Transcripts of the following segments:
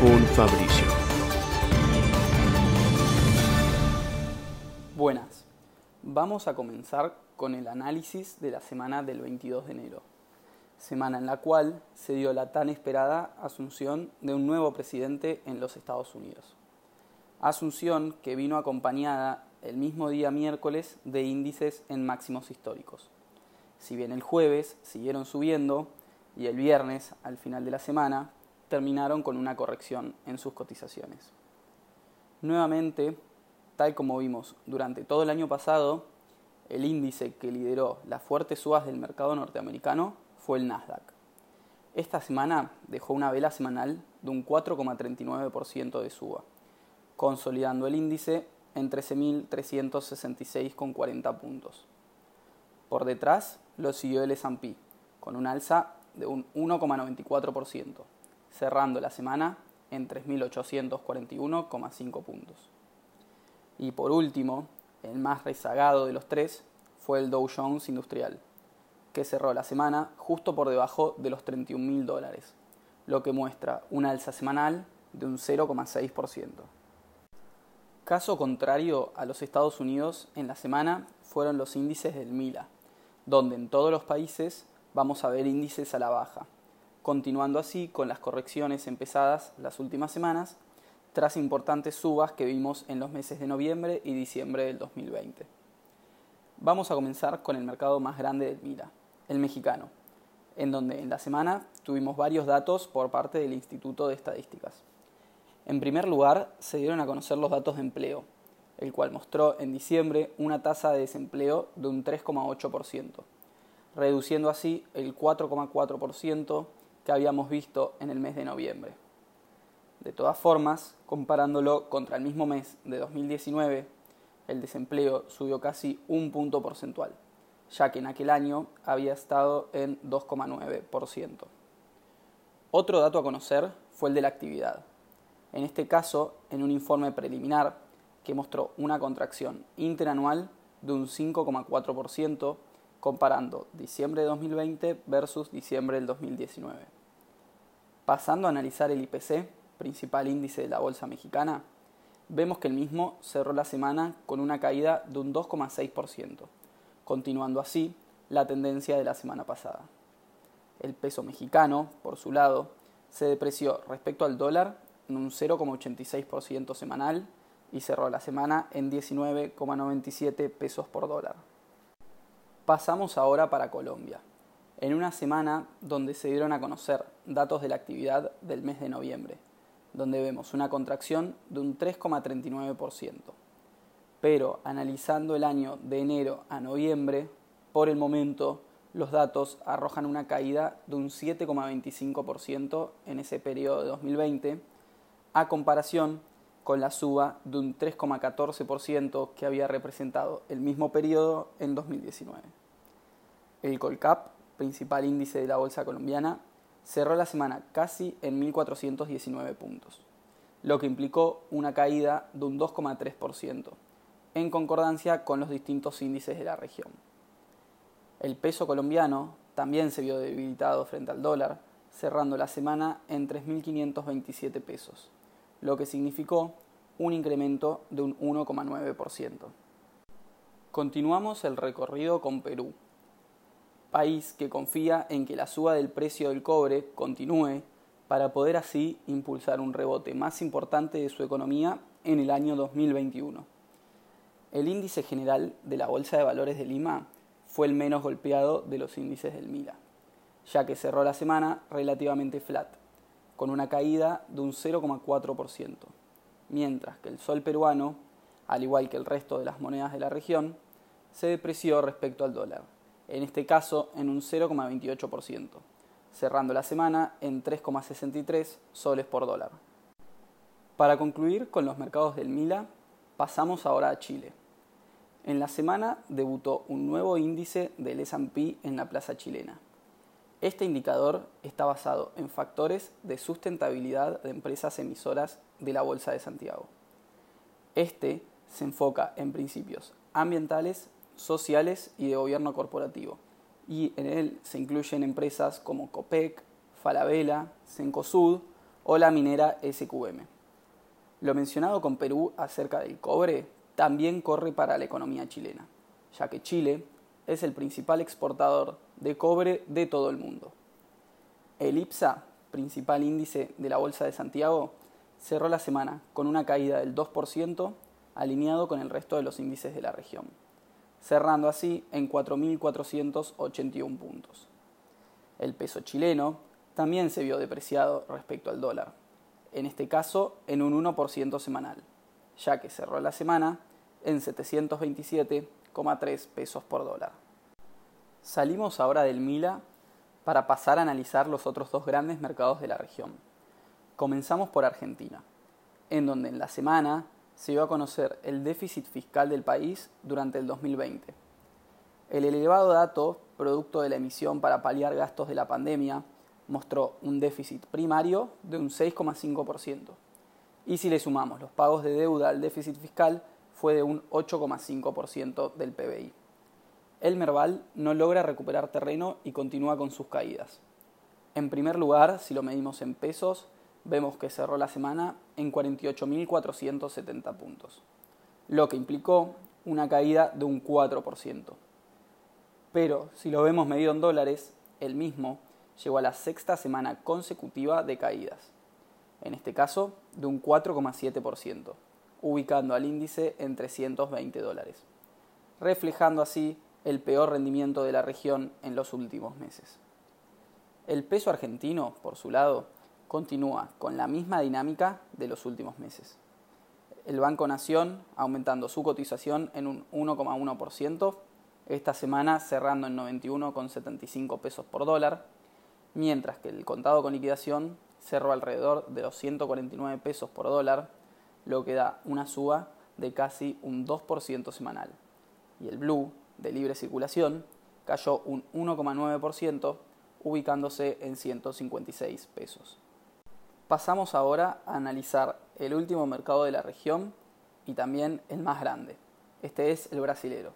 con Fabricio. Buenas, vamos a comenzar con el análisis de la semana del 22 de enero, semana en la cual se dio la tan esperada asunción de un nuevo presidente en los Estados Unidos. Asunción que vino acompañada el mismo día miércoles de índices en máximos históricos. Si bien el jueves siguieron subiendo y el viernes, al final de la semana, terminaron con una corrección en sus cotizaciones. Nuevamente, tal como vimos durante todo el año pasado, el índice que lideró las fuertes subas del mercado norteamericano fue el Nasdaq. Esta semana dejó una vela semanal de un 4,39% de suba, consolidando el índice en 13.366,40 puntos. Por detrás lo siguió el S&P, con un alza de un 1,94%, cerrando la semana en 3.841,5 puntos. Y por último, el más rezagado de los tres fue el Dow Jones Industrial, que cerró la semana justo por debajo de los 31.000 dólares, lo que muestra una alza semanal de un 0,6%. Caso contrario a los Estados Unidos, en la semana fueron los índices del MILA, donde en todos los países vamos a ver índices a la baja, continuando así con las correcciones empezadas las últimas semanas tras importantes subas que vimos en los meses de noviembre y diciembre del 2020. Vamos a comenzar con el mercado más grande del MILA, el mexicano, en donde en la semana tuvimos varios datos por parte del Instituto de Estadísticas. En primer lugar, se dieron a conocer los datos de empleo, el cual mostró en diciembre una tasa de desempleo de un 3,8%, reduciendo así el 4,4% que habíamos visto en el mes de noviembre. De todas formas, comparándolo contra el mismo mes de 2019, el desempleo subió casi un punto porcentual, ya que en aquel año había estado en 2,9%. Otro dato a conocer fue el de la actividad. En este caso, en un informe preliminar que mostró una contracción interanual de un 5,4% comparando diciembre de 2020 versus diciembre del 2019. Pasando a analizar el IPC, principal índice de la bolsa mexicana, vemos que el mismo cerró la semana con una caída de un 2,6%, continuando así la tendencia de la semana pasada. El peso mexicano, por su lado, se depreció respecto al dólar en un 0,86% semanal y cerró la semana en 19,97 pesos por dólar. Pasamos ahora para Colombia, en una semana donde se dieron a conocer datos de la actividad del mes de noviembre, donde vemos una contracción de un 3,39%. Pero analizando el año de enero a noviembre, por el momento los datos arrojan una caída de un 7,25% en ese periodo de 2020, a comparación con la suba de un 3,14% que había representado el mismo periodo en 2019. El Colcap, principal índice de la bolsa colombiana, cerró la semana casi en 1.419 puntos, lo que implicó una caída de un 2,3%, en concordancia con los distintos índices de la región. El peso colombiano también se vio debilitado frente al dólar, cerrando la semana en 3.527 pesos, lo que significó un incremento de un 1,9%. Continuamos el recorrido con Perú, país que confía en que la suba del precio del cobre continúe para poder así impulsar un rebote más importante de su economía en el año 2021. El índice general de la Bolsa de Valores de Lima fue el menos golpeado de los índices del MILA, ya que cerró la semana relativamente flat, con una caída de un 0,4%, mientras que el sol peruano, al igual que el resto de las monedas de la región, se depreció respecto al dólar en este caso en un 0,28%, cerrando la semana en 3,63 soles por dólar. Para concluir con los mercados del Mila, pasamos ahora a Chile. En la semana debutó un nuevo índice del S&P en la plaza chilena. Este indicador está basado en factores de sustentabilidad de empresas emisoras de la Bolsa de Santiago. Este se enfoca en principios ambientales, sociales y de gobierno corporativo, y en él se incluyen empresas como Copec, Falabella, Cencosud o la minera SQM. Lo mencionado con Perú acerca del cobre también corre para la economía chilena, ya que Chile es el principal exportador de cobre de todo el mundo. El IPSA, principal índice de la Bolsa de Santiago, cerró la semana con una caída del 2%, alineado con el resto de los índices de la región, cerrando así en 4.481 puntos. El peso chileno también se vio depreciado respecto al dólar, en este caso en un 1% semanal, ya que cerró la semana en 727,3 pesos por dólar. Salimos ahora del Mila para pasar a analizar los otros dos grandes mercados de la región. Comenzamos por Argentina, en donde en la semana se dio a conocer el déficit fiscal del país durante el 2020. El elevado dato, producto de la emisión para paliar gastos de la pandemia, mostró un déficit primario de un 6,5%. Y si le sumamos los pagos de deuda al déficit fiscal, fue de un 8,5% del PBI. El Merval no logra recuperar terreno y continúa con sus caídas. En primer lugar, si lo medimos en pesos, vemos que cerró la semana en 48.470 puntos, lo que implicó una caída de un 4%. Pero si lo vemos medido en dólares, el mismo llegó a la sexta semana consecutiva de caídas, en este caso de un 4,7% ubicando al índice en 320 dólares, reflejando así el peor rendimiento de la región en los últimos meses. El peso argentino, por su lado, continúa con la misma dinámica de los últimos meses. El Banco Nación aumentando su cotización en un 1,1%, esta semana cerrando en 91,75 pesos por dólar, mientras que el contado con liquidación cerró alrededor de los 149 pesos por dólar, lo que da una suba de casi un 2% semanal. Y el blue, de libre circulación, cayó un 1,9%, ubicándose en 156 pesos. Pasamos ahora a analizar el último mercado de la región y también el más grande. Este es el brasilero.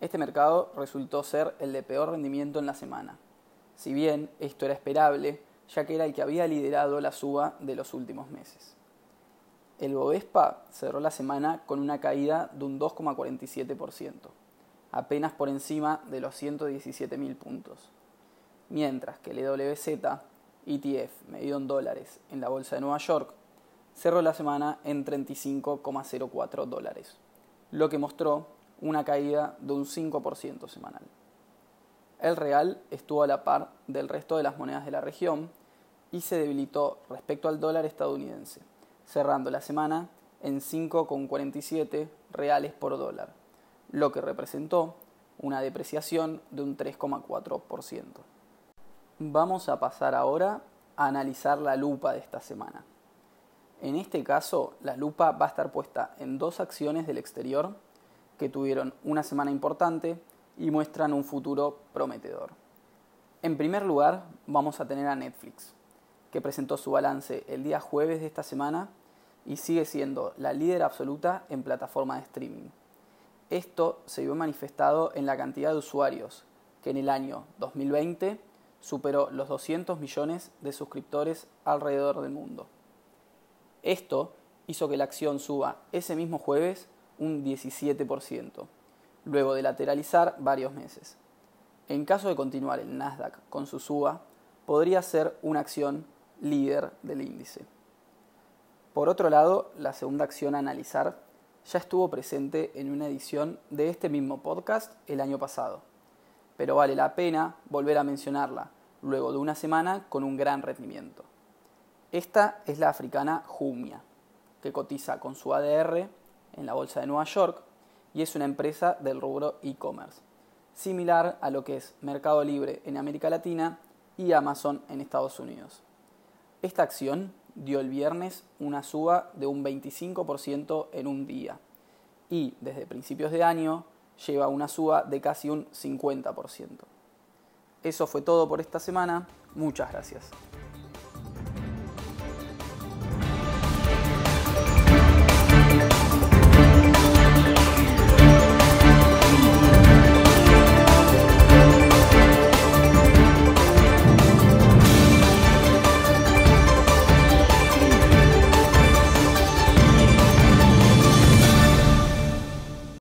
Este mercado resultó ser el de peor rendimiento en la semana. Si bien esto era esperable, ya que era el que había liderado la suba de los últimos meses. El Bovespa cerró la semana con una caída de un 2,47%, apenas por encima de los 117.000 puntos, mientras que el EWZ, ETF medido en dólares en la Bolsa de Nueva York, cerró la semana en 35,04 dólares, lo que mostró una caída de un 5% semanal. El real estuvo a la par del resto de las monedas de la región y se debilitó respecto al dólar estadounidense cerrando la semana en 5,47 reales por dólar, lo que representó una depreciación de un 3,4%. Vamos a pasar ahora analizar la lupa de esta semana. En este caso, la lupa va a estar puesta en dos acciones del exterior que tuvieron una semana importante y muestran un futuro prometedor. En primer lugar, vamos a tener a Netflix, que presentó su balance el día jueves de esta semana y sigue siendo la líder absoluta en plataforma de streaming. Esto se vio manifestado en la cantidad de usuarios, que en el año 2020 superó los 200 millones de suscriptores alrededor del mundo. Esto hizo que la acción suba ese mismo jueves un 17%, luego de lateralizar varios meses. En caso de continuar el Nasdaq con su suba, podría ser una acción líder del índice. Por otro lado, la segunda acción a analizar ya estuvo presente en una edición de este mismo podcast el año pasado, pero vale la pena volver a mencionarla luego de una semana con un gran rendimiento. Esta es la africana Jumia, que cotiza con su ADR en la Bolsa de Nueva York y es una empresa del rubro e-commerce, similar a lo que es Mercado Libre en América Latina y Amazon en Estados Unidos. Esta acción dio el viernes una suba de un 25% en un día y desde principios de año lleva una suba de casi un 50%. Eso fue todo por esta semana. Muchas gracias.